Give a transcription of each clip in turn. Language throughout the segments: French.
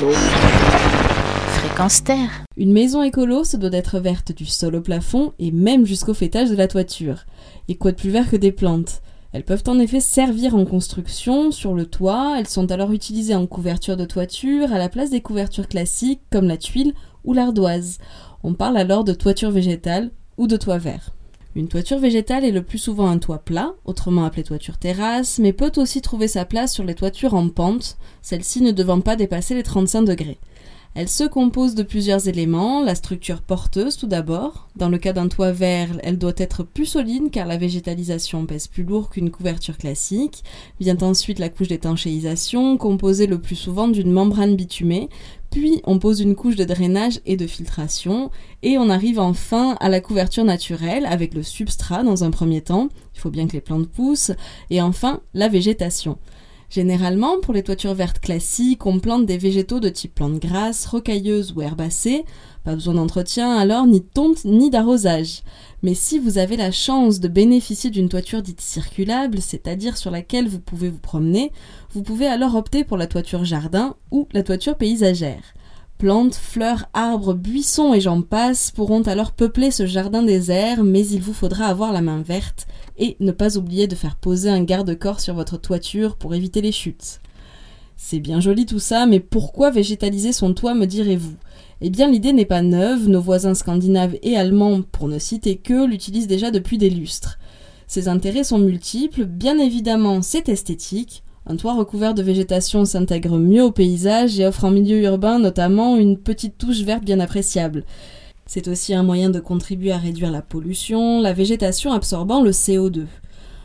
écolo. Fréquence Terre. Une maison écolo se doit d'être verte du sol au plafond et même jusqu'au fêtage de la toiture. Et quoi de plus vert que des plantes? Elles peuvent en effet servir en construction, sur le toit, elles sont alors utilisées en couverture de toiture, à la place des couvertures classiques comme la tuile ou l'ardoise. On parle alors de toiture végétale ou de toit vert. Une toiture végétale est le plus souvent un toit plat, autrement appelé toiture terrasse, mais peut aussi trouver sa place sur les toitures en pente, celle-ci ne devant pas dépasser les 35 degrés. Elle se compose de plusieurs éléments, la structure porteuse tout d'abord. Dans le cas d'un toit vert, elle doit être plus solide car la végétalisation pèse plus lourd qu'une couverture classique. Vient ensuite la couche d'étanchéisation, composée le plus souvent d'une membrane bitumée. Puis on pose une couche de drainage et de filtration. Et on arrive enfin à la couverture naturelle avec le substrat dans un premier temps. Il faut bien que les plantes poussent. Et enfin la végétation. Généralement, pour les toitures vertes classiques, on plante des végétaux de type plantes grasses, rocailleuses ou herbacées. Pas besoin d'entretien alors, ni de tonte, ni d'arrosage. Mais si vous avez la chance de bénéficier d'une toiture dite circulable, c'est-à-dire sur laquelle vous pouvez vous promener, vous pouvez alors opter pour la toiture jardin ou la toiture paysagère. Plantes, fleurs, arbres, buissons et j'en passe pourront alors peupler ce jardin désert, mais il vous faudra avoir la main verte et ne pas oublier de faire poser un garde-corps sur votre toiture pour éviter les chutes. C'est bien joli tout ça, mais pourquoi végétaliser son toit, me direz-vous? Eh bien, l'idée n'est pas neuve, nos voisins scandinaves et allemands, pour ne citer que, l'utilisent déjà depuis des lustres. Ses intérêts sont multiples, bien évidemment, c'est esthétique, un toit recouvert de végétation s'intègre mieux au paysage et offre en milieu urbain notamment une petite touche verte bien appréciable. C'est aussi un moyen de contribuer à réduire la pollution, la végétation absorbant le CO2.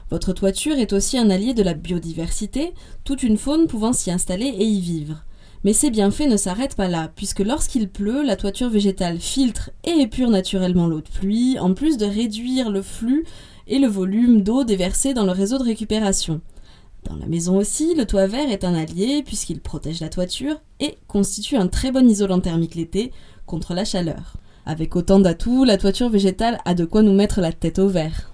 Votre toiture est aussi un allié de la biodiversité, toute une faune pouvant s'y installer et y vivre. Mais ces bienfaits ne s'arrêtent pas là, puisque lorsqu'il pleut, la toiture végétale filtre et épure naturellement l'eau de pluie, en plus de réduire le flux et le volume d'eau déversé dans le réseau de récupération. Dans la maison aussi, le toit vert est un allié puisqu'il protège la toiture et constitue un très bon isolant thermique l'été contre la chaleur. Avec autant d'atouts, la toiture végétale a de quoi nous mettre la tête au vert.